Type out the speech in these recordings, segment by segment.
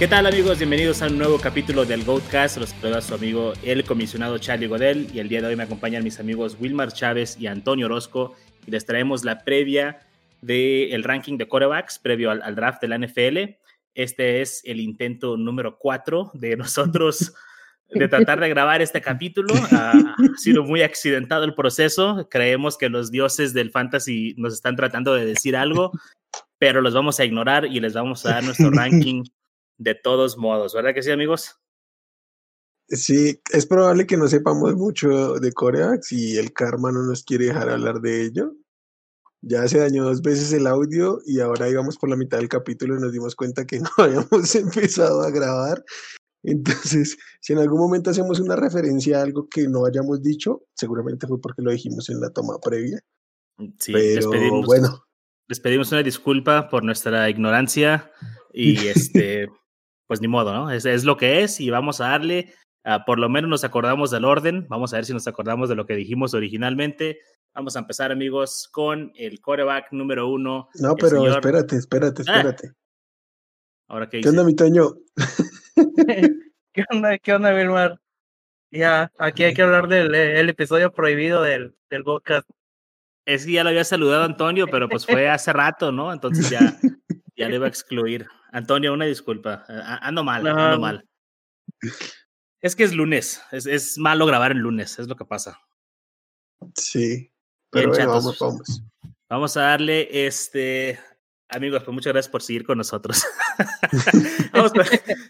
¿Qué tal amigos? Bienvenidos a un nuevo capítulo del Goatcast. Los saluda su amigo el comisionado Charlie Godel y el día de hoy me acompañan mis amigos Wilmar Chávez y Antonio Orozco y les traemos la previa del ranking de quarterbacks previo al, draft de la NFL. Este es el intento número 4 de nosotros de tratar de grabar este capítulo. ha sido muy accidentado el proceso. Creemos que los dioses del fantasy nos están tratando de decir algo, pero los vamos a ignorar y les vamos a dar nuestro ranking de todos modos, ¿verdad que sí, amigos? Sí, es probable que no sepamos mucho de Coreax y el karma no nos quiere dejar hablar de ello. Ya se dañó dos veces el audio y ahora íbamos por la mitad del capítulo y nos dimos cuenta que no habíamos empezado a grabar. Entonces, si en algún momento hacemos una referencia a algo que no hayamos dicho, seguramente fue porque lo dijimos en la toma previa. Sí, Pero, bueno. Les pedimos una disculpa por nuestra ignorancia y este pues ni modo, ¿no? Es, es lo que es y vamos a darle, uh, por lo menos nos acordamos del orden, vamos a ver si nos acordamos de lo que dijimos originalmente. Vamos a empezar, amigos, con el coreback número uno. No, pero señor... espérate, espérate, Ah. espérate. Ahora qué, ¿Qué onda, mi Toño? ¿Qué onda, qué onda, Wilmar? Ya, aquí hay que hablar del el episodio prohibido del, del podcast. Es que ya lo había saludado Antonio, pero pues fue hace rato, ¿no? Entonces ya, ya le iba a excluir. Antonio, una disculpa. Ando mal, no. ando mal. Es que es lunes. Es, es, malo grabar el lunes, es lo que pasa. Sí. Pero Bien, bueno, chatos. vamos, vamos. Vamos a darle este. Amigos, pues muchas gracias por seguir con nosotros. vamos con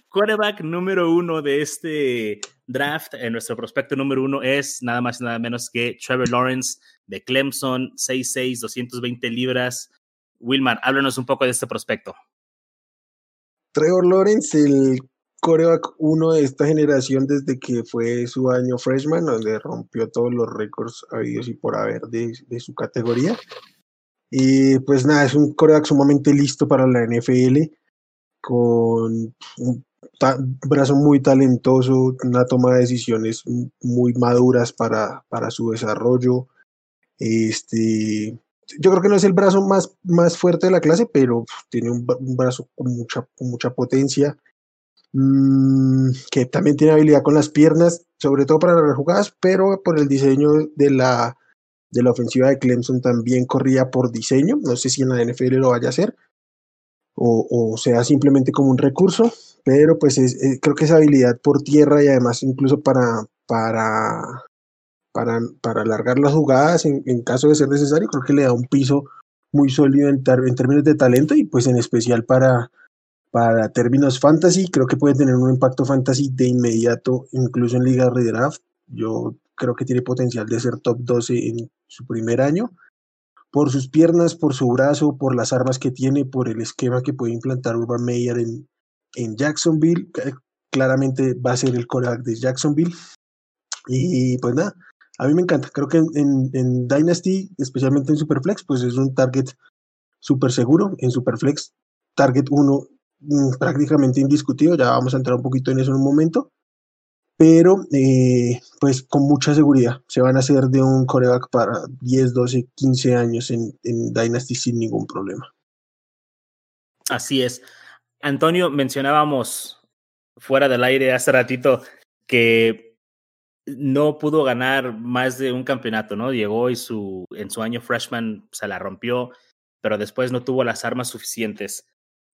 quarterback número uno de este draft. En nuestro prospecto número uno es nada más y nada menos que Trevor Lawrence de Clemson, 6'6, 220 libras. Wilmar, háblanos un poco de este prospecto. Trevor Lawrence, el coreback uno de esta generación desde que fue su año freshman, donde rompió todos los récords habidos y por haber de, de su categoría. Y pues nada, es un coreback sumamente listo para la NFL, con un brazo muy talentoso, una toma de decisiones muy maduras para, para su desarrollo. Este, yo creo que no es el brazo más, más fuerte de la clase, pero tiene un, brazo con mucha, mucha potencia, mmm, que también tiene habilidad con las piernas, sobre todo para las jugadas, pero por el diseño de la, de la ofensiva de Clemson también corría por diseño, no sé si en la NFL lo vaya a hacer, o, o sea simplemente como un recurso, pero pues es, es, creo que esa habilidad por tierra y además incluso para, para para, para alargar las jugadas en, en, caso de ser necesario. Creo que le da un piso muy sólido en, en, términos de talento y pues en especial para, para términos fantasy. Creo que puede tener un impacto fantasy de inmediato, incluso en ligas de draft. Yo creo que tiene potencial de ser top 12 en su primer año. Por sus piernas, por su brazo, por las armas que tiene, por el esquema que puede implantar Urban Meyer en, en Jacksonville. Claramente va a ser el coreback de Jacksonville. Y pues nada, a mí me encanta. Creo que en, Dynasty, especialmente en Superflex, pues es un target súper seguro. En Superflex, target 1 mmm, prácticamente indiscutido. Ya vamos a entrar un poquito en eso en un momento. Pero, eh, pues con mucha seguridad, se van a hacer de un coreback para 10, 12, 15 años en Dynasty sin ningún problema. Así es. Antonio, mencionábamos fuera del aire hace ratito que no pudo ganar más de un campeonato, ¿no? Llegó y su, en su año freshman se la rompió, pero después no tuvo las armas suficientes.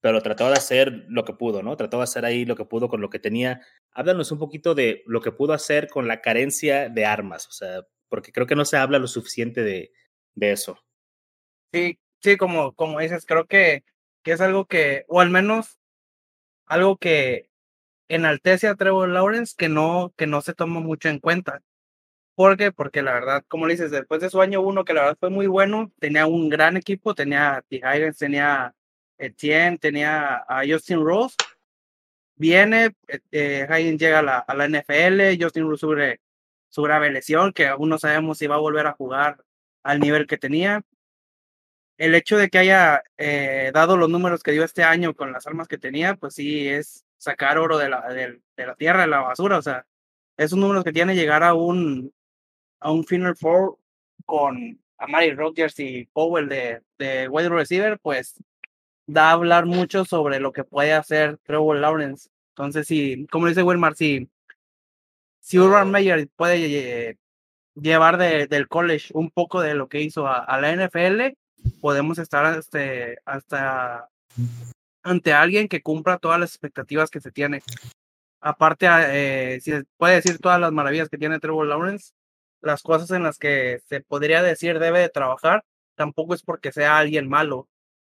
Pero trató de hacer lo que pudo, ¿no? Trató de hacer ahí lo que pudo con lo que tenía. Háblanos un poquito de lo que pudo hacer con la carencia de armas, o sea, porque creo que no se habla lo suficiente de, de eso. Sí, sí, como, como dices, creo que, que es algo que, o al menos algo que enaltece a Trevor Lawrence que no, que no se toma mucho en cuenta. ¿Por qué? Porque la verdad, como le dices, después de su año uno, que la verdad fue muy bueno, tenía un gran equipo, tenía a T. Higgins, tenía Etienne, tenía a Justin Rose. Viene, eh, Higgins llega a la, NFL, Justin Rose sube su grave lesión, que aún no sabemos si va a volver a jugar al nivel que tenía. El hecho de que haya eh, dado los números que dio este año con las armas que tenía, pues sí, es sacar oro de la, de, la tierra, de la basura. O sea, esos números que tiene llegar a un, a un Final Four con Amari Rodgers y Powell de, de wide receiver, pues da a hablar mucho sobre lo que puede hacer Trevor Lawrence. Entonces, si, como dice Wilmar, si, si Urban Meyer puede eh, llevar de, del college un poco de lo que hizo a, a la NFL, podemos estar este, hasta ante alguien que cumpla todas las expectativas que se tiene. Aparte, eh, si puede decir todas las maravillas que tiene Trevor Lawrence, las cosas en las que se podría decir debe de trabajar, tampoco es porque sea alguien malo.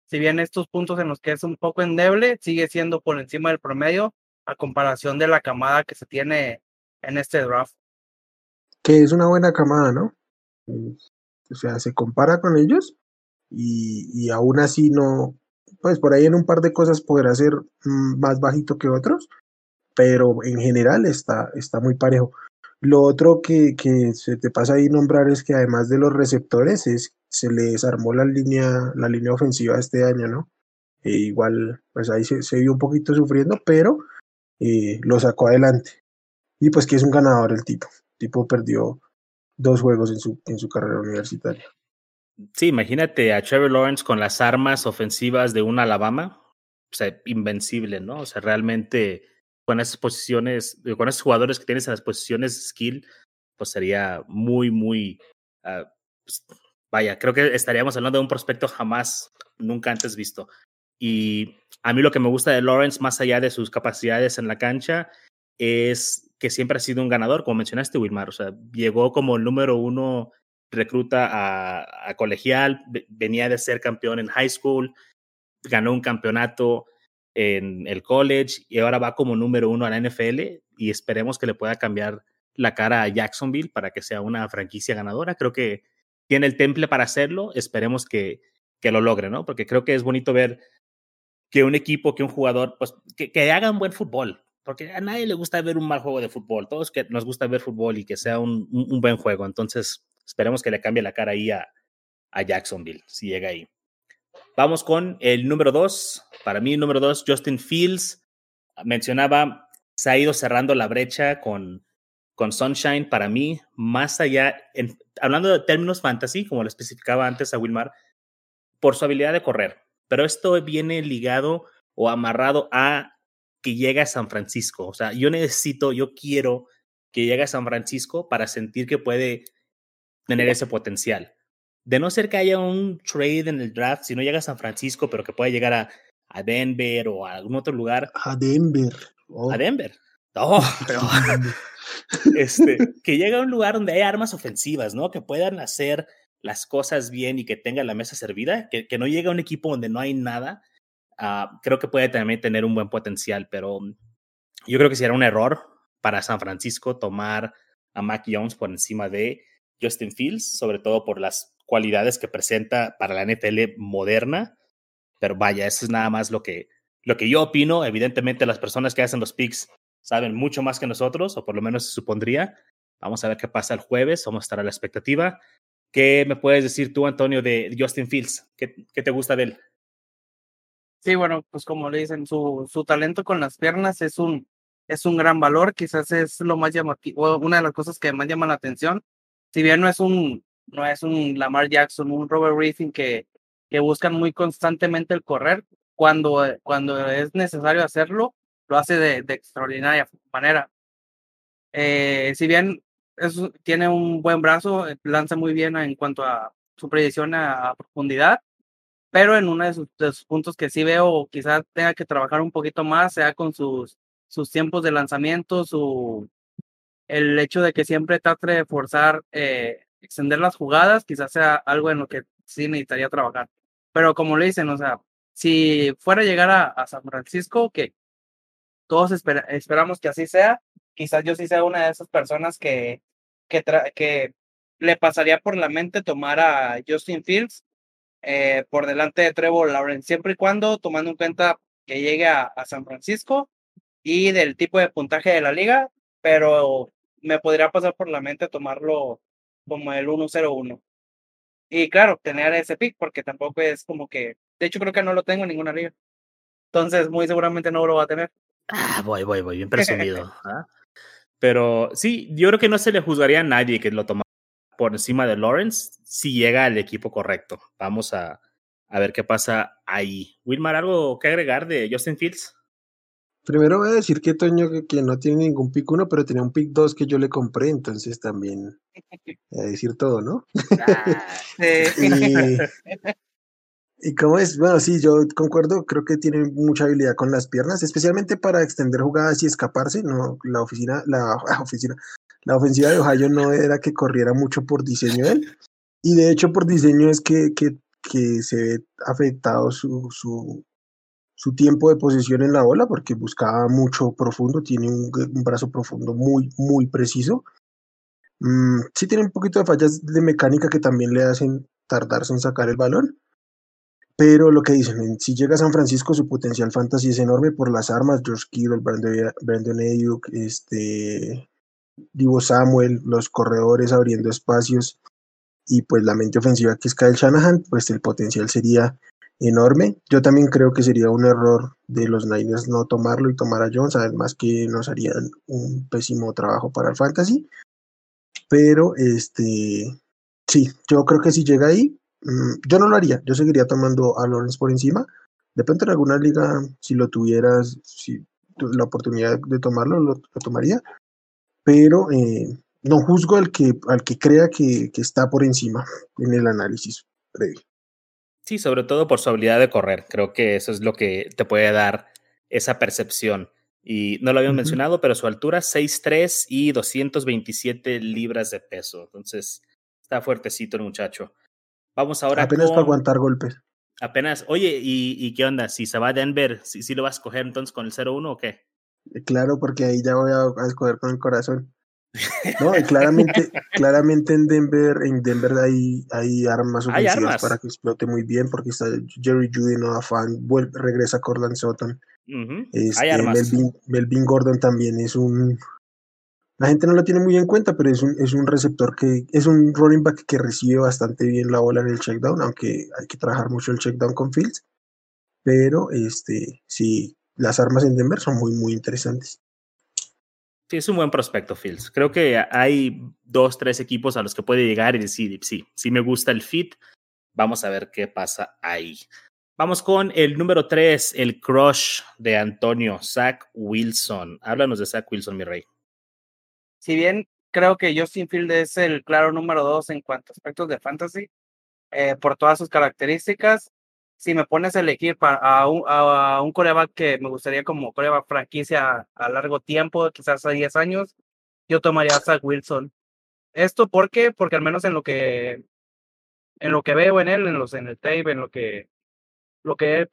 Si bien estos puntos en los que es un poco endeble, sigue siendo por encima del promedio a comparación de la camada que se tiene en este draft. Que es una buena camada, ¿no? O sea, se compara con ellos y, y aún así no, pues por ahí en un par de cosas podrá ser mm, más bajito que otros, pero en general está, está muy parejo. Lo otro que, que se te pasa ahí nombrar es que además de los receptores, es, se le desarmó la línea, la línea ofensiva este año, ¿no? E igual, pues ahí se, se vio un poquito sufriendo, pero eh, lo sacó adelante. Y pues que es un ganador el tipo. El tipo perdió dos juegos en su, en su carrera universitaria. Sí, imagínate a Trevor Lawrence con las armas ofensivas de un Alabama, o sea, invencible, ¿no? O sea, realmente con esas posiciones, con esos jugadores que tienes en las posiciones skill, pues sería muy, muy, uh, pues, vaya, creo que estaríamos hablando de un prospecto jamás, nunca antes visto. Y a mí lo que me gusta de Lawrence, más allá de sus capacidades en la cancha, es que siempre ha sido un ganador, como mencionaste, Wilmar. O sea, llegó como el número uno recluta a, colegial, venía de ser campeón en high school, ganó un campeonato en el college y ahora va como número uno a la NFL y esperemos que le pueda cambiar la cara a Jacksonville para que sea una franquicia ganadora. Creo que tiene el temple para hacerlo, esperemos que, que lo logre, ¿no? Porque creo que es bonito ver que un equipo, que un jugador, pues que, que un buen fútbol, porque a nadie le gusta ver un mal juego de fútbol, todos que nos gusta ver fútbol y que sea un, un buen juego, entonces Esperemos que le cambie la cara ahí a, a Jacksonville, si llega ahí. Vamos con el número dos. Para mí, número dos, Justin Fields. Mencionaba, se ha ido cerrando la brecha con, con Sunshine. Para mí, más allá, en, hablando de términos fantasy, como lo especificaba antes a Wilmar, por su habilidad de correr. Pero esto viene ligado o amarrado a que llegue a San Francisco. O sea, yo necesito, yo quiero que llegue a San Francisco para sentir que puede tener ese potencial. De no ser que haya un trade en el draft, si no llega a San Francisco, pero que pueda llegar a, a Denver o a algún otro lugar. A Denver. Oh. A Denver. Oh, pero, este, que llegue a un lugar donde hay armas ofensivas, ¿no? Que puedan hacer las cosas bien y que tenga la mesa servida, que, que no llegue a un equipo donde no hay nada, uh, creo que puede también tener un buen potencial, pero yo creo que sería un error para San Francisco tomar a Mac Jones por encima de Justin Fields, sobre todo por las cualidades que presenta para la NFL moderna. Pero vaya, eso es nada más lo que, lo que yo opino. Evidentemente, las personas que hacen los picks saben mucho más que nosotros, o por lo menos se supondría. Vamos a ver qué pasa el jueves, vamos a estar a la expectativa. ¿Qué me puedes decir tú, Antonio, de Justin Fields? ¿Qué, te gusta de él? Sí, bueno, pues como le dicen, su, su talento con las piernas es un, es un gran valor, quizás es lo más llamativo, una de las cosas que más llama la atención si bien no es un, no es un Lamar Jackson, un Robert Griffin que, que buscan muy constantemente el correr, cuando, cuando es necesario hacerlo, lo hace de, extraordinaria manera. Eh, si bien tiene un buen brazo, lanza muy bien en cuanto a su predicción a, a profundidad, pero en uno de sus, de sus, puntos que sí veo quizás tenga que trabajar un poquito más, sea con sus, sus tiempos de lanzamiento, su, el hecho de que siempre trate de forzar, eh, extender las jugadas, quizás sea algo en lo que sí necesitaría trabajar. Pero como le dicen, o sea, si fuera a llegar a, San Francisco, que todos espera, esperamos que así sea, quizás yo sí sea una de esas personas que, que, que le pasaría por la mente tomar a Justin Fields eh, por delante de Trevor Lawrence, siempre y cuando tomando en cuenta que llegue a, a San Francisco y del tipo de puntaje de la liga, pero me podría pasar por la mente tomarlo como el 1-0-1. Y claro, tener ese pick, porque tampoco es como que, de hecho creo que no lo tengo en ninguna liga. Entonces, muy seguramente no lo va a tener. Ah, voy, voy, voy, bien presumido. ¿ah? Pero sí, yo creo que no se le juzgaría a nadie que lo tomara por encima de Lawrence si llega al equipo correcto. Vamos a, a a ver qué pasa ahí. Wilmar, ¿algo que agregar de Justin Fields? Primero voy a decir que Toño que, no tiene ningún pick 1, pero tenía un pick 2 que yo le compré, entonces también a decir todo, ¿no? Ah, y, y cómo es, bueno, sí, yo concuerdo, creo que tiene mucha habilidad con las piernas, especialmente para extender jugadas y escaparse, no, la oficina, la oficina, la ofensiva de Ohio no era que corriera mucho por diseño él, y de hecho por diseño es que, que, que se ve afectado su, su, su tiempo de posición en la bola porque buscaba mucho profundo, tiene un, brazo profundo muy, muy preciso. Mm, sí tiene un poquito de fallas de mecánica que también le hacen tardarse en sacar el balón, pero lo que dicen, si llega a San Francisco su potencial fantasy es enorme por las armas, George Kittle, Brandon, Brandon Ayuk, este, Divo Samuel, los corredores abriendo espacios y pues la mente ofensiva que es Kyle Shanahan, pues el potencial sería enorme. Yo también creo que sería un error de los Niners no tomarlo y tomar a Jones, además que nos harían un pésimo trabajo para el fantasy. Pero este sí, yo creo que si llega ahí, mm, yo no lo haría, yo seguiría tomando a Lawrence por encima. De pronto en alguna liga, si lo tuvieras, si la oportunidad de tomarlo, lo, tomaría. Pero eh, no juzgo al que, al que crea que, que está por encima en el análisis previo. Sí, sobre todo por su habilidad de correr. Creo que eso es lo que te puede dar esa percepción. Y no lo habíamos mencionado, pero su altura 6'3 y 227 libras de peso. Entonces, está fuertecito el muchacho. Vamos ahora Apenas para aguantar golpes. Apenas. Oye, ¿y, ¿y, qué onda? Si se va a Denver, ¿sí, ¿sí, lo vas a escoger entonces con el 0-1 o qué? Eh, claro, porque ahí ya voy a escoger con el corazón. No, claramente, claramente en Denver, en Denver hay, hay armas ofensivas para que explote muy bien, porque está Jerry Judy, no Fan, vuelve, regresa Corland Sutton. Este, Melvin, Gordon también es un. La gente no lo tiene muy en cuenta, pero es un, es un receptor que es un running back que recibe bastante bien la bola en el checkdown, aunque hay que trabajar mucho el checkdown con Fields. Pero este, sí, las armas en Denver son muy, muy interesantes. Sí, es un buen prospecto, Fields. Creo que hay dos, tres equipos a los que puede llegar y decir, sí, sí me gusta el fit. Vamos a ver qué pasa ahí. Vamos con el número tres, el crush de Antonio, Zach Wilson. Háblanos de Zach Wilson, mi rey. Si bien creo que Justin Field es el claro número dos en cuanto a aspectos de fantasy, eh, por todas sus características, si me pones a elegir para, a, un, a un coreback que me gustaría como coreback franquicia a, largo tiempo, quizás a 10 años, yo tomaría a Zach Wilson. ¿Esto por qué? Porque al menos en lo que en lo que veo en él, en los en el tape, en lo que lo que he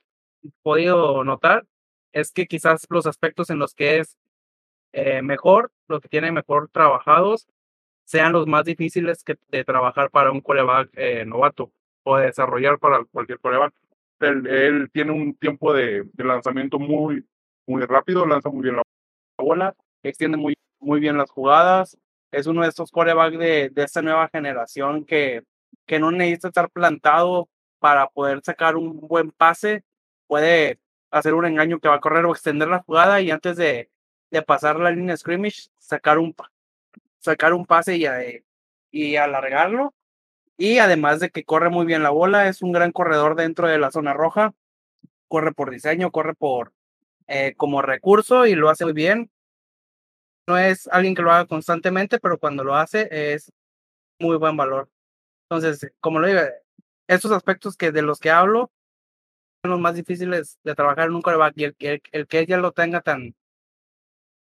podido notar es que quizás los aspectos en los que es eh, mejor, los que tiene mejor trabajados, sean los más difíciles que, de trabajar para un coreback eh, novato o de desarrollar para cualquier coreback él, tiene un tiempo de, lanzamiento muy, muy rápido, lanza muy bien la bola, extiende muy, muy bien las jugadas. Es uno de estos corebacks de, de esta nueva generación que, que no necesita estar plantado para poder sacar un buen pase. Puede hacer un engaño que va a correr o extender la jugada y antes de, de pasar la línea scrimmage, sacar un, sacar un pase y, y alargarlo y además de que corre muy bien la bola, es un gran corredor dentro de la zona roja. Corre por diseño, corre por eh, como recurso y lo hace muy bien. No es alguien que lo haga constantemente, pero cuando lo hace es muy buen valor. Entonces, como lo digo, estos aspectos que de los que hablo son los más difíciles de trabajar en un coreback y el, el, que ella lo tenga tan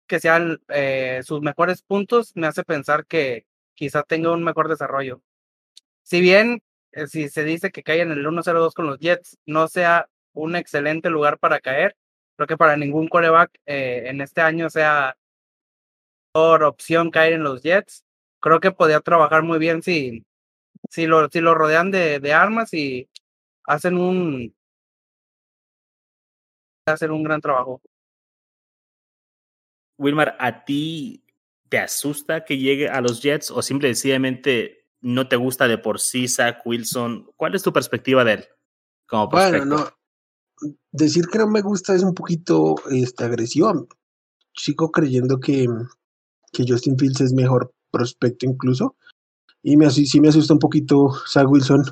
que sean eh, sus mejores puntos me hace pensar que quizá tenga un mejor desarrollo si bien eh, si se dice que cae en el 1-0-2 con los Jets, no sea un excelente lugar para caer, creo que para ningún coreback eh, en este año sea por opción caer en los Jets. Creo que podría trabajar muy bien si, si, lo, si lo rodean de, de armas y hacen un hacen un gran trabajo. Wilmar, ¿a ti te asusta que llegue a los Jets o simplemente no te gusta de por sí Zach Wilson. ¿Cuál es tu perspectiva de él como Bueno, no. Decir que no me gusta es un poquito este, agresivo. Sigo creyendo que, que Justin Fields es mejor prospecto incluso. Y me, sí me asusta un poquito Zach Wilson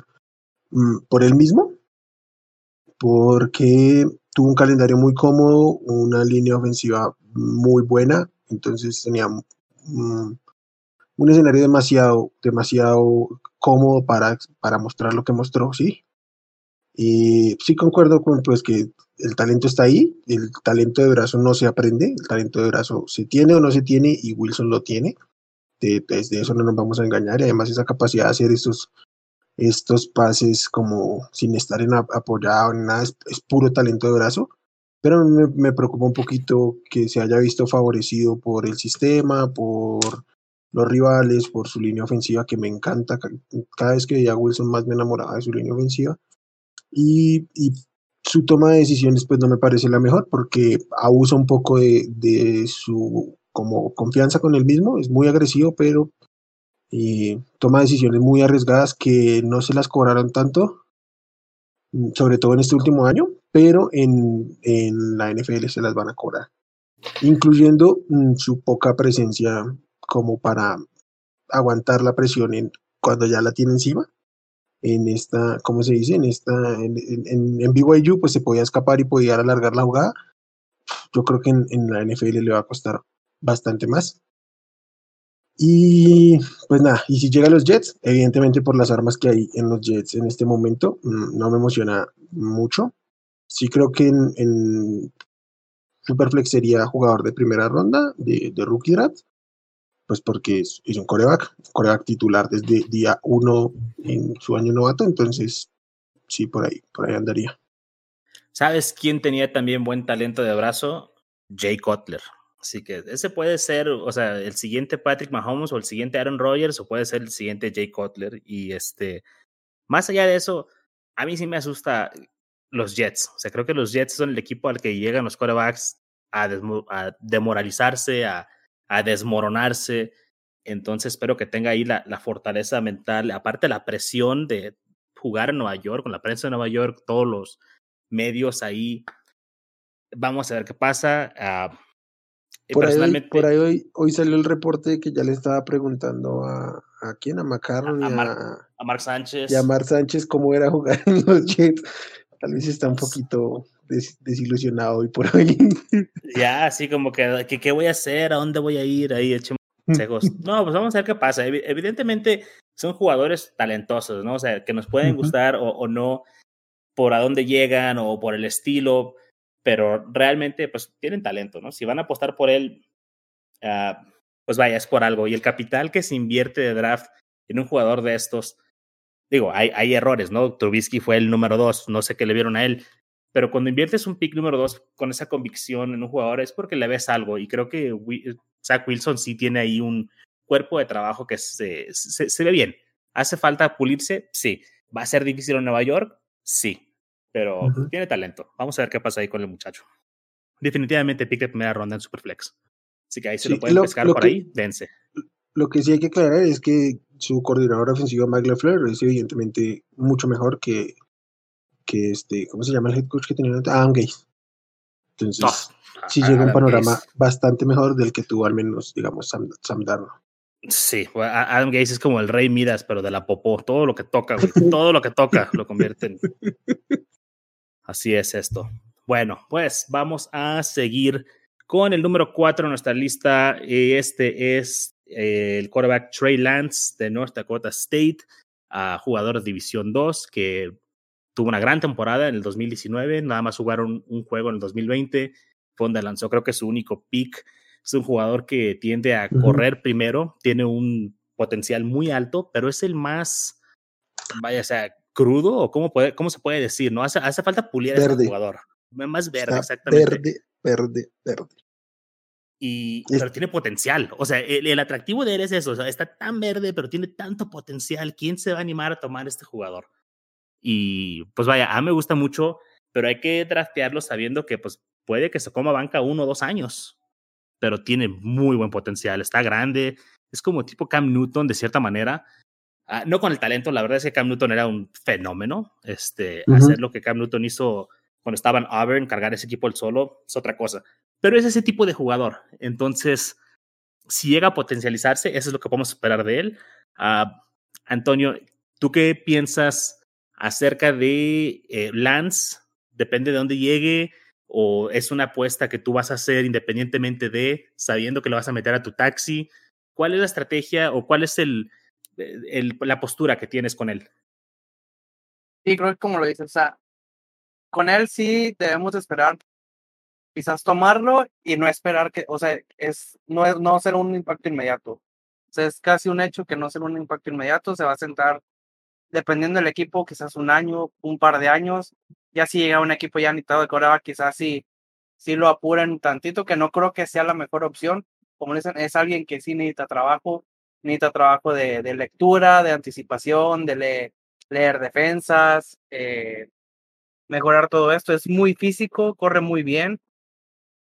mm, por él mismo. porque tuvo un calendario muy cómodo, una línea ofensiva muy buena, entonces tenía un escenario demasiado, demasiado cómodo para, para mostrar lo que mostró, sí. Y sí concuerdo con pues que el talento está ahí, el talento de brazo no se aprende, el talento de brazo se tiene o no se tiene y Wilson lo tiene. De, desde eso no nos vamos a engañar y además esa capacidad de hacer estos, estos pases como sin estar en apoyado en nada, es, puro talento de brazo. Pero me, me preocupa un poquito que se haya visto favorecido por el sistema, por los rivales, por su línea ofensiva que me encanta. Cada vez que veía a Wilson más me enamoraba de su línea ofensiva y, su toma de decisiones pues no me parece la mejor porque abusa un poco de, su como confianza con él mismo, es muy agresivo, pero eh, toma decisiones muy arriesgadas que no se las cobraron tanto, mm, sobre todo en este último año, pero en, en la NFL se las van a cobrar, incluyendo mm, su poca presencia como para aguantar la presión en, cuando ya la tiene encima en esta, ¿cómo se dice? En esta, en, en, en BYU, pues se podía escapar y podía alargar la jugada. Yo creo que en, en la NFL le va a costar bastante más. Y pues nada, y si llega a los Jets, evidentemente por las armas que hay en los Jets en este momento, mm, no me emociona mucho. Sí creo que en, en Superflex sería jugador de primera ronda de, de rookie draft, pues porque es, un coreback, coreback titular desde día uno en su año novato, entonces sí, por ahí, por ahí andaría. ¿Sabes quién tenía también buen talento de brazo? Jay Cutler. Así que ese puede ser, o sea, el siguiente Patrick Mahomes o el siguiente Aaron Rodgers o puede ser el siguiente Jay Cutler. Y este, más allá de eso, a mí sí me asusta los Jets. O sea, creo que los Jets son el equipo al que llegan los corebacks a, a demoralizarse, a, a desmoronarse. Entonces espero que tenga ahí la, la, fortaleza mental, aparte la presión de jugar en Nueva York, con la prensa de Nueva York, todos los medios ahí. Vamos a ver qué pasa. Uh, por, personalmente, ahí, por ahí hoy, hoy, salió el reporte que ya le estaba preguntando a, a quién, a Macarron a, a, Mar, a Mark Sánchez. Y a Mark Sánchez cómo era jugar en los Jets. Tal vez está un poquito des, desilusionado y por ahí. Ya, así como que, que, ¿qué voy a hacer? ¿A dónde voy a ir? Ahí echemos consejos. No, pues vamos a ver qué pasa. Evidentemente son jugadores talentosos, ¿no? O sea, que nos pueden uh -huh. gustar o, o, no por a dónde llegan o por el estilo, pero realmente pues tienen talento, ¿no? Si van a apostar por él, uh, pues vaya, es por algo. Y el capital que se invierte de draft en un jugador de estos, digo, hay, hay errores, ¿no? Trubisky fue el número dos, no sé qué le vieron a él, pero cuando inviertes un pick número dos con esa convicción en un jugador es porque le ves algo y creo que Zach Wilson sí tiene ahí un cuerpo de trabajo que se, se, se ve bien. ¿Hace falta pulirse? Sí. ¿Va a ser difícil en Nueva York? Sí. Pero uh -huh. tiene talento. Vamos a ver qué pasa ahí con el muchacho. Definitivamente pick de primera ronda en Superflex. Así que ahí se sí, lo pueden lo, pescar lo por que, ahí, dense. Lo que sí hay que aclarar es que su coordinador ofensivo, Mike LaFleur, es evidentemente mucho mejor que, que este, ¿cómo se llama el head coach que tenía? Adam Gaze. Entonces, oh, sí llega un panorama Gaze. bastante mejor del que tuvo al menos, digamos, Sam, Sam Darnold. Sí, Adam Gaze es como el rey Midas, pero de la popó. Todo lo que toca, güey, todo lo que toca lo convierte en. Así es esto. Bueno, pues vamos a seguir con el número 4 en nuestra lista. Este es el quarterback Trey Lance de North Dakota State, jugador de División 2, que tuvo una gran temporada en el 2019, nada más jugaron un juego en el 2020, fue donde lanzó creo que su único pick. Es un jugador que tiende a uh -huh. correr primero, tiene un potencial muy alto, pero es el más, vaya, o sea, crudo, o cómo, puede, cómo se puede decir, ¿no? Hace, hace falta pulir a este jugador. Más verde, Está exactamente. Verde, verde, verde. Y, es... pero tiene potencial. O sea, el, el, atractivo de él es eso. O sea, está tan verde, pero tiene tanto potencial. ¿Quién se va a animar a tomar este jugador? Y pues vaya, a mí me gusta mucho, pero hay que draftearlo sabiendo que pues puede que se coma banca uno o dos años, pero tiene muy buen potencial, está grande, es como tipo Cam Newton de cierta manera, uh, no con el talento, la verdad es que Cam Newton era un fenómeno, este, uh -huh. hacer lo que Cam Newton hizo cuando estaba en Auburn, cargar ese equipo el solo, es otra cosa, pero es ese tipo de jugador, entonces, si llega a potencializarse, eso es lo que podemos esperar de él. Uh, Antonio, ¿tú qué piensas acerca de eh, Lance depende de dónde llegue o es una apuesta que tú vas a hacer independientemente de, sabiendo que lo vas a meter a tu taxi? ¿Cuál es la estrategia o cuál es el, el la postura que tienes con él? Sí, creo que como lo dices, o sea, con él sí debemos esperar quizás tomarlo y no esperar que, o sea, es no, no ser un impacto inmediato. O sea, es casi un hecho que no ser un impacto inmediato, se va a sentar, dependiendo del equipo, quizás un año, un par de años. Ya si llega un equipo ya necesitado de Corea, quizás sí, sí lo apuren tantito, que no creo que sea la mejor opción. Como dicen, es alguien que sí necesita trabajo, necesita trabajo de, de lectura, de anticipación, de leer defensas, eh, mejorar todo esto. Es muy físico, corre muy bien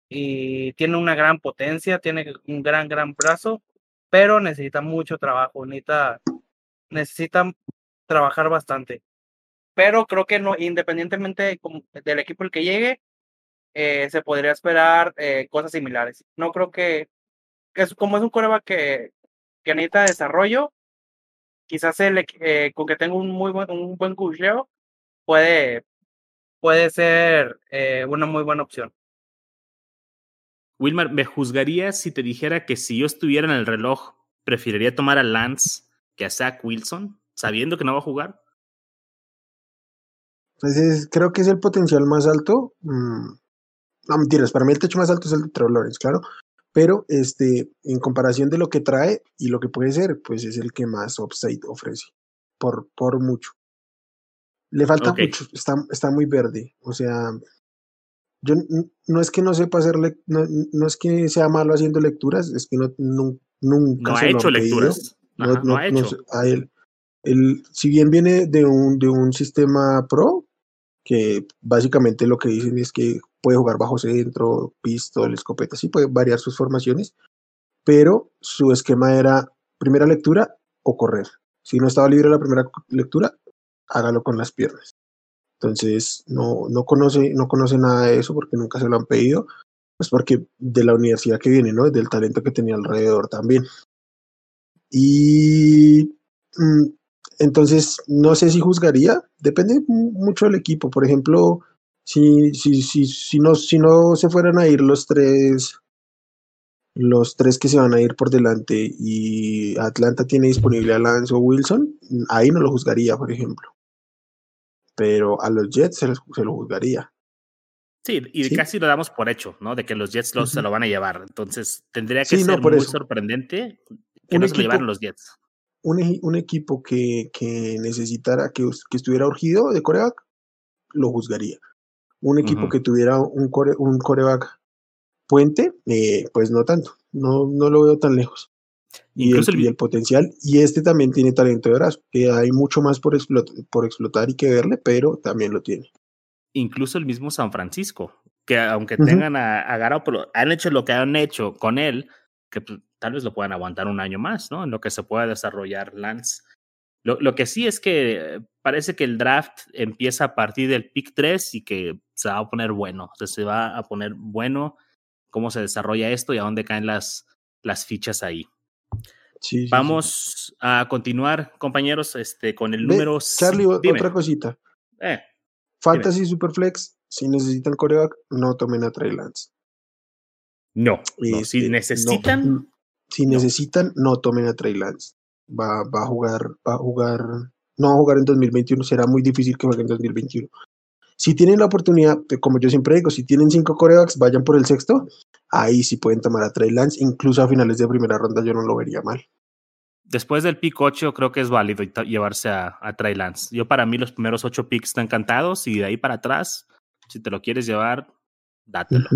y tiene una gran potencia, tiene un gran, gran brazo, pero necesita mucho trabajo, necesita, necesita trabajar bastante. Pero creo que no, independientemente del equipo el que llegue, eh, se podría esperar eh, cosas similares. No creo que, es, como es un coreback que, que necesita desarrollo, quizás eh, con que tenga un muy buen, buen puede, puede ser una muy buena opción. Wilmar, ¿me juzgarías si te dijera que si yo estuviera en el reloj, preferiría tomar a Lance que a Zach Wilson, sabiendo que no va a jugar? Pues creo que es el potencial más alto. Mm, no, mentiras, para mí el techo más alto es el de Trevor Lawrence, claro. Pero este, en comparación de lo que trae y lo que puede ser, pues es el que más upside ofrece. Por, por mucho. Le falta mucho, está, está muy verde. O sea, yo no es que no sepa hacer, no, no, es que sea malo haciendo lecturas, es que no, nunca no ha hecho lecturas. no, ha hecho. a él, él, si bien viene de un, de un sistema pro, que básicamente lo que dicen es que puede jugar bajo centro, pistol, escopeta, sí puede variar sus formaciones, pero su esquema era primera lectura o correr. Si no estaba libre la primera lectura, hágalo con las piernas. Entonces, no, no, conoce, no conoce nada de eso porque nunca se lo han pedido, pues porque de la universidad que viene, ¿no? Del talento que tenía alrededor también. Y mm, entonces, no sé si juzgaría, depende mucho del equipo. Por ejemplo, si, si, si, si, no, si no se fueran a ir los tres, los tres que se van a ir por delante y Atlanta tiene disponible a Lance o Wilson, ahí no lo juzgaría, por ejemplo pero a los Jets se, lo juzgaría. Sí, y casi lo damos por hecho, ¿no? De que los Jets se lo van a llevar. Entonces, tendría que ser muy sorprendente que no se lo llevaran los Jets. Un, un equipo que, que necesitara, que, que, estuviera urgido de coreback, lo juzgaría. Un equipo que tuviera un, core, un coreback puente, eh, pues no tanto. No, no lo veo tan lejos y el, el, potencial. Y este también tiene talento de brazo, que hay mucho más por, por explotar y que verle, pero también lo tiene. Incluso el mismo San Francisco, que aunque tengan a, a han hecho lo que han hecho con él, que pues, tal vez lo puedan aguantar un año más, ¿no? En lo que se pueda desarrollar Lance. Lo, lo, que sí es que parece que el draft empieza a partir del pick 3 y que se va a poner bueno. Se va a poner bueno cómo se desarrolla esto y a dónde caen las, las fichas ahí. Vamos a continuar, compañeros, este, con el número. Charlie, otra cosita. Eh, Fantasy Superflex, si necesitan coreback, no tomen a Trey Lance. No, si este, necesitan. Si necesitan, no tomen a Trey Lance. Va, va a jugar, va a jugar, no va a jugar en 2021, será muy difícil que juegue en 2021. Si tienen la oportunidad, como yo siempre digo, si tienen cinco corebacks, vayan por el sexto. Ahí sí pueden tomar a Trey Lance. Incluso a finales de primera ronda yo no lo vería mal. Después del pick 8 creo que es válido llevarse a, a Trey Lance. Yo para mí los primeros ocho picks están encantados y de ahí para atrás, si te lo quieres llevar, dátelo.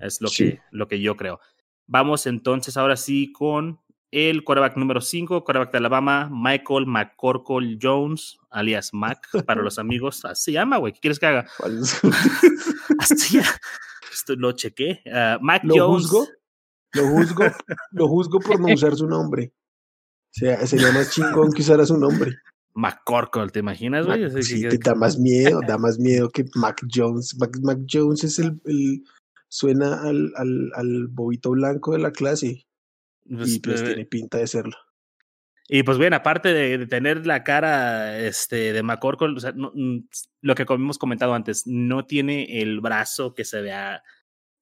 Es lo, que, lo que yo creo. Vamos entonces ahora sí con el quarterback número 5, quarterback de Alabama, Michael McCorkle Jones, alias Mac, para los amigos. Así se llama, güey. ¿Qué quieres que haga? Así ya. Esto lo chequé. Uh, Mac ¿Lo Jones. Juzgo? Lo juzgo, lo juzgo por no usar su nombre. O sea, sería más chingón que usara su nombre. McCorkle, ¿te imaginas, güey? sí, te da más miedo, da más miedo que Mac Jones. Mac, Mac Jones es el, el suena al, al, al bobito blanco de la clase. Pues, y pues tiene pinta de serlo. Y pues bien, aparte de, tener la cara este, de McCorkle, o sea, mm, lo que hemos comentado antes, no tiene el brazo que se vea,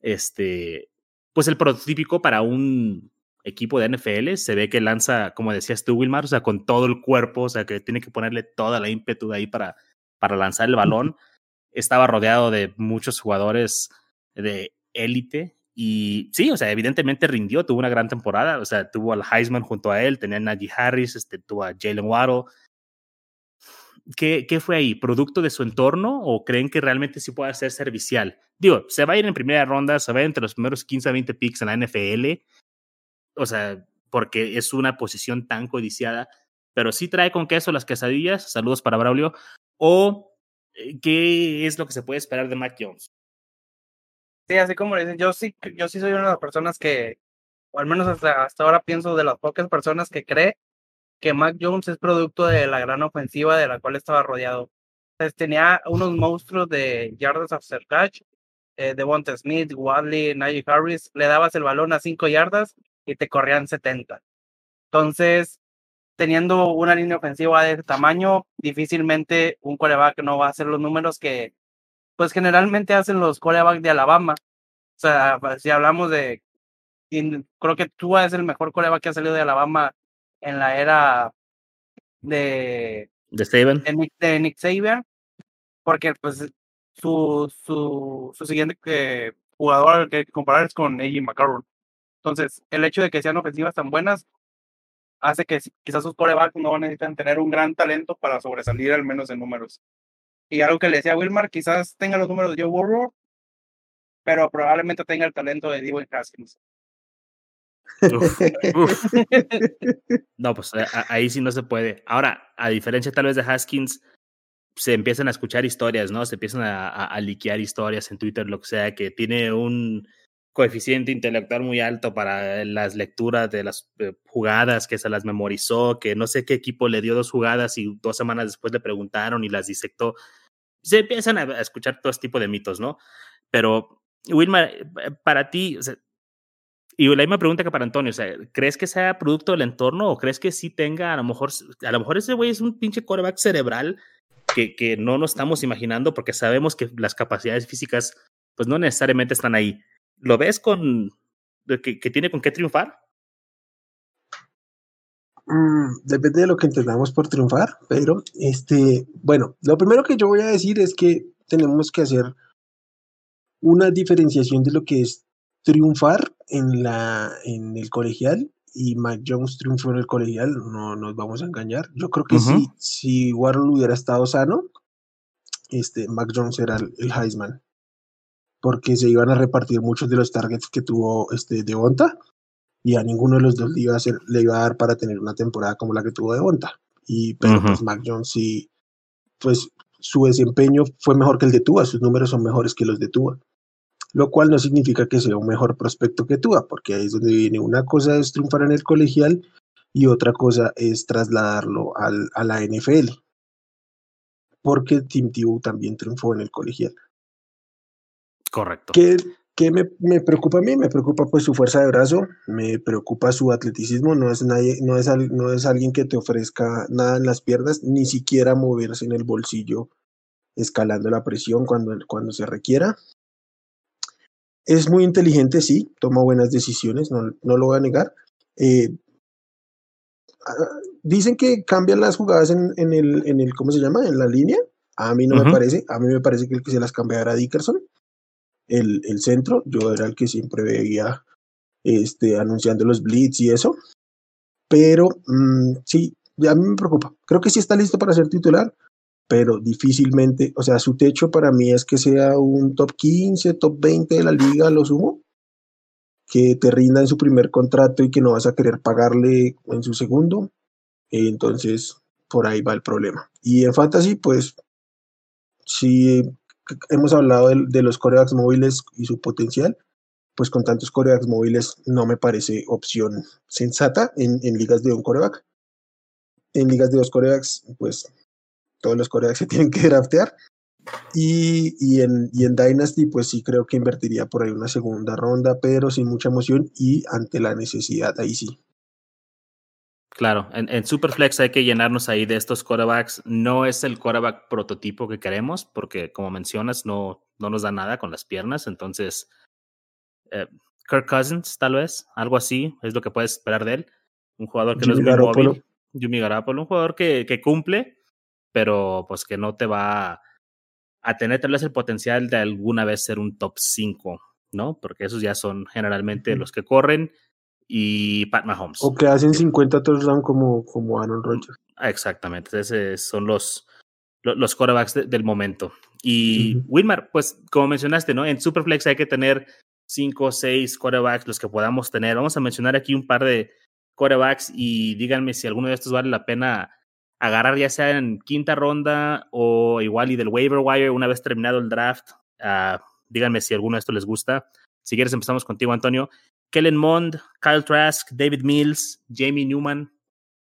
este, pues el prototípico para un equipo de NFL. Se ve que lanza, como decías tú, Wilmar, o sea, con todo el cuerpo, o sea, que tiene que ponerle toda la ímpetu ahí para, para lanzar el balón. Estaba rodeado de muchos jugadores de élite y sí, o sea, evidentemente rindió, tuvo una gran temporada, o sea, tuvo al Heisman junto a él, tenía a Najee Harris, este, tuvo a Jalen Waddle. ¿Qué, ¿Qué fue ahí? ¿Producto de su entorno o creen que realmente sí puede ser servicial? Digo, se va a ir en primera ronda, se va a entre los primeros 15 a 20 picks en la NFL, o sea, porque es una posición tan codiciada, pero sí trae con queso las quesadillas, saludos para Braulio, o eh, qué es lo que se puede esperar de Mac Jones. Sí, así como dicen, yo sí, yo sí soy una de las personas que, o al menos hasta, hasta ahora pienso de las pocas personas que cree que Mac Jones es producto de la gran ofensiva de la cual estaba rodeado. Entonces, tenía unos monstruos de yardas after catch, eh, Devonta Smith, Wadley, Najee Harris, le dabas el balón a 5 yardas y te corrían 70. Entonces, teniendo una línea ofensiva de ese tamaño, difícilmente un coreback no va a hacer los números que pues generalmente hacen los corebacks de Alabama. O sea, si hablamos de, creo que tú es el mejor coreback que ha salido de Alabama en la era de, de, Saban. de, Nick, Saban, porque pues su, su, su siguiente eh, jugador que comparar es con A.J. McCarron. Entonces, el hecho de que sean ofensivas tan buenas hace que quizás sus corebacks no necesitan tener un gran talento para sobresalir al menos en números. Y algo que le decía a Wilmar, quizás tenga los números de Joe Burrow, pero probablemente tenga el talento de Dwayne Haskins. no, pues ahí sí no se puede. Ahora, a diferencia tal vez de Haskins, se empiezan a escuchar historias, ¿no? Se empiezan a, a, liquear historias en Twitter, lo que sea, que tiene un coeficiente intelectual muy alto para las lecturas de las eh, jugadas, que se las memorizó, que no sé qué equipo le dio dos jugadas y dos semanas después le preguntaron y las disectó se empiezan a escuchar todo este tipo de mitos, ¿no? Pero, Wilma, eh, para ti, o sea, y la misma pregunta que para Antonio, o sea, ¿crees que sea producto del entorno o crees que sí tenga, a lo mejor, a lo mejor ese güey es un pinche coreback cerebral que, que no nos estamos imaginando porque sabemos que las capacidades físicas, pues no necesariamente están ahí. ¿Lo ves con, que, que tiene con qué triunfar? Mm, depende de lo que entendamos por triunfar, pero este, bueno, lo primero que yo voy a decir es que tenemos que hacer una diferenciación de lo que es triunfar en la en el colegial y Mac Jones triunfó en el colegial, no nos vamos a engañar. Yo creo que si, si Warren hubiera estado sano, este, Mac Jones era el, Heisman, porque se iban a repartir muchos de los targets que tuvo este Devonta y a ninguno de los dos le iba a, hacer, le iba a dar para tener una temporada como la que tuvo de Bonta. Y pero pues Mac Jones sí, pues su desempeño fue mejor que el de Tua, sus números son mejores que los de Tua. Lo cual no significa que sea un mejor prospecto que Tua, porque ahí es donde viene una cosa es triunfar en el colegial y otra cosa es trasladarlo al, a la NFL. Porque Tim Tebow también triunfó en el colegial. Correcto. Que ¿Qué me, me, preocupa a mí? Me preocupa pues su fuerza de brazo, me preocupa su atleticismo, no es, nadie, no es, no es alguien que te ofrezca nada en las piernas, ni siquiera moverse en el bolsillo escalando la presión cuando, cuando se requiera. Es muy inteligente, sí, toma buenas decisiones, no, no lo voy a negar. Eh, ah, dicen que cambian las jugadas en, en, el, en el, ¿cómo se llama? En la línea. A mí no me parece, a mí me parece que el que se las cambiará Dickerson el, el centro, yo era el que siempre veía este, anunciando los blitz y eso, pero mm, sí, a mí me preocupa. Creo que sí está listo para ser titular, pero difícilmente, o sea, su techo para mí es que sea un top 15, top 20 de la liga, lo sumo, que te rinda en su primer contrato y que no vas a querer pagarle en su segundo. Entonces, por ahí va el problema. Y en fantasy, pues, si hemos hablado de, los corebacks móviles y su potencial, pues con tantos corebacks móviles no me parece opción sensata en, ligas de un coreback. En ligas de dos corebacks, pues todos los corebacks se tienen que draftear. Y, en, y en Dynasty, pues sí creo que invertiría por ahí una segunda ronda, pero sin mucha emoción y ante la necesidad, ahí sí. Claro, en, Superflex hay que llenarnos ahí de estos quarterbacks. No es el quarterback prototipo que queremos, porque como mencionas, no, no nos da nada con las piernas. Entonces, eh, Kirk Cousins, tal vez, algo así, es lo que puedes esperar de él. Un jugador que no es muy móvil. Jimmy Garoppolo, un jugador que, que, cumple, pero pues que no te va a tener tal vez el potencial de alguna vez ser un top 5, ¿no? Porque esos ya son generalmente los que corren y Pat Mahomes. O que hacen 50 touchdowns como, como Aaron Rodgers. Exactamente, esos son los, los quarterbacks del momento. Y Wilmar, pues como mencionaste, ¿no? En Superflex hay que tener 5 o 6 quarterbacks, los que podamos tener. Vamos a mencionar aquí un par de quarterbacks y díganme si alguno de estos vale la pena agarrar ya sea en quinta ronda o igual y del waiver wire una vez terminado el draft. Uh, díganme si alguno de estos les gusta. Si quieres empezamos contigo, Antonio. Kellen Mond, Kyle Trask, David Mills, Jamie Newman.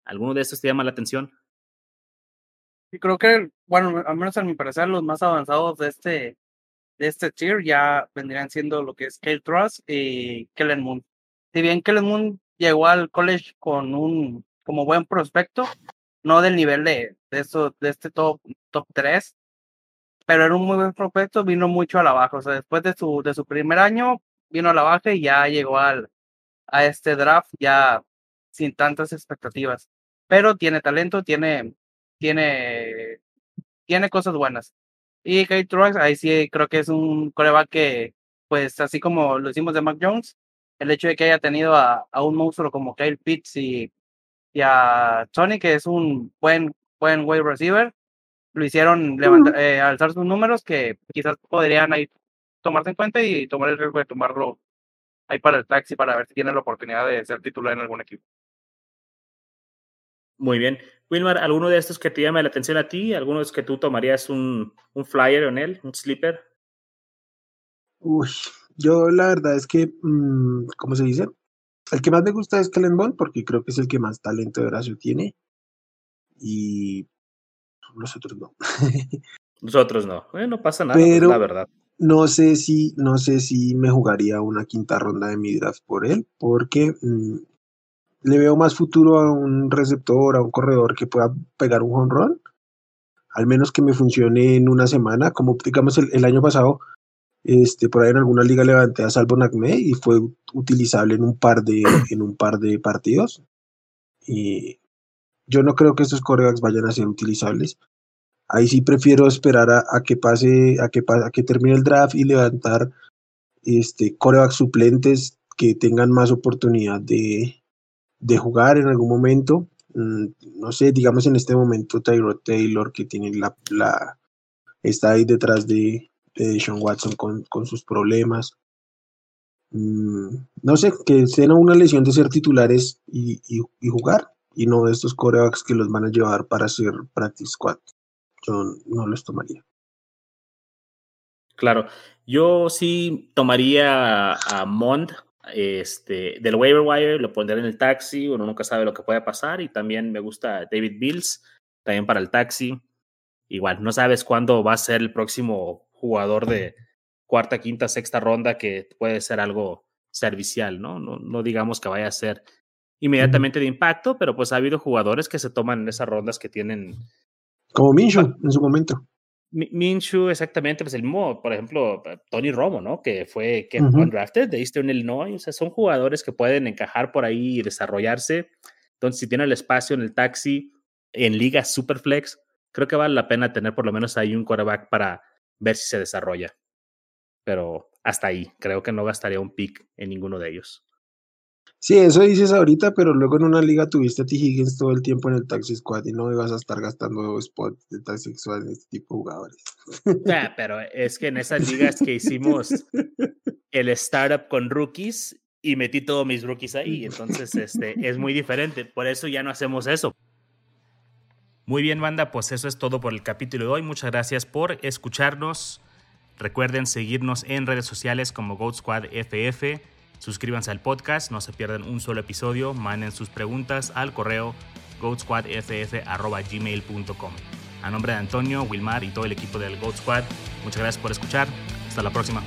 ¿Alguno de estos te llama la atención? Sí, creo que, bueno, al menos a mi parecer, los más avanzados de este, de este tier ya vendrían siendo lo que es Kyle Trask y Kellen Moon. Si bien Kellen Moon llegó al college con un como buen prospecto, no del nivel de, de, eso, de este top, top 3, pero era un muy buen prospecto, vino mucho a la baja. O sea, después de su, de su primer año, vino a la baja y ya llegó al, a este draft ya sin tantas expectativas. Pero tiene talento, tiene, tiene, tiene cosas buenas. Y Kate Truex, ahí sí creo que es un coreback que, pues así como lo hicimos de Mac Jones, el hecho de que haya tenido a, a un monstruo como Kyle Pitts y, y, a Tony, que es un buen, buen wide receiver, lo hicieron levantar, eh, alzar sus números que quizás podrían ahí tomarse en cuenta y tomar el riesgo de tomarlo ahí para el taxi para ver si tiene la oportunidad de ser titular en algún equipo. Muy bien. Wilmar, ¿alguno de estos que te llame la atención a ti? ¿Alguno de que tú tomarías un, un flyer en él, un sleeper? Uy, yo la verdad es que, mm, ¿cómo se dice? El que más me gusta es Kellen Bond porque creo que es el que más talento de Horacio tiene. Y los otros no. Nosotros no. Eh, no pasa nada, Pero, la verdad. No sé si, no sé si me jugaría una quinta ronda de mi draft por él, porque mm, le veo más futuro a un receptor, a un corredor que pueda pegar un home run, al menos que me funcione en una semana, como digamos el, año pasado, este, por ahí en alguna liga levanté a Salvo Nagme y fue utilizable en un par de, en un par de partidos. Y yo no creo que estos corebacks vayan a ser utilizables. Ahí sí prefiero esperar a, que pase, a que, a que termine el draft y levantar este, corebacks suplentes que tengan más oportunidad de, de jugar en algún momento. Mm, no sé, digamos en este momento Tyrod Taylor que tiene la, la está ahí detrás de, de Sean Watson con, con sus problemas. Mm, no sé, que tengan una lesión de ser titulares y, y, jugar, y no estos corebacks que los van a llevar para hacer practice squad yo no los tomaría. Claro, yo sí tomaría a Mond este, del waiver wire, lo pondré en el taxi, uno nunca sabe lo que puede pasar y también me gusta David Bills, también para el taxi. Igual, no sabes cuándo va a ser el próximo jugador de cuarta, quinta, sexta ronda que puede ser algo servicial, ¿no? No, no digamos que vaya a ser inmediatamente de impacto, pero pues ha habido jugadores que se toman en esas rondas que tienen como Minshew en su momento. Minshew, exactamente, pues el mismo, por ejemplo, Tony Romo, ¿no? Que fue, que fue drafted de Eastern Illinois, o sea, son jugadores que pueden encajar por ahí y desarrollarse. Entonces, si tiene el espacio en el taxi, en liga Superflex, creo que vale la pena tener por lo menos ahí un quarterback para ver si se desarrolla. Pero hasta ahí, creo que no gastaría un pick en ninguno de ellos. Sí, eso dices ahorita, pero luego en una liga tuviste a T. Higgins todo el tiempo en el Taxi Squad y no ibas a estar gastando spots de Taxi Squad en este tipo de jugadores. Ya, pero es que en esas ligas que hicimos el startup con rookies y metí todos mis rookies ahí, entonces este, es muy diferente. Por eso ya no hacemos eso. Muy bien, banda, pues eso es todo por el capítulo de hoy. Muchas gracias por escucharnos. Recuerden seguirnos en redes sociales como Goat Squad FF Suscríbanse al podcast, no se pierdan un solo episodio, manden sus preguntas al correo goatsquadff.gmail.com. A nombre de Antonio, Wilmar y todo el equipo del Goat Squad, muchas gracias por escuchar. Hasta la próxima.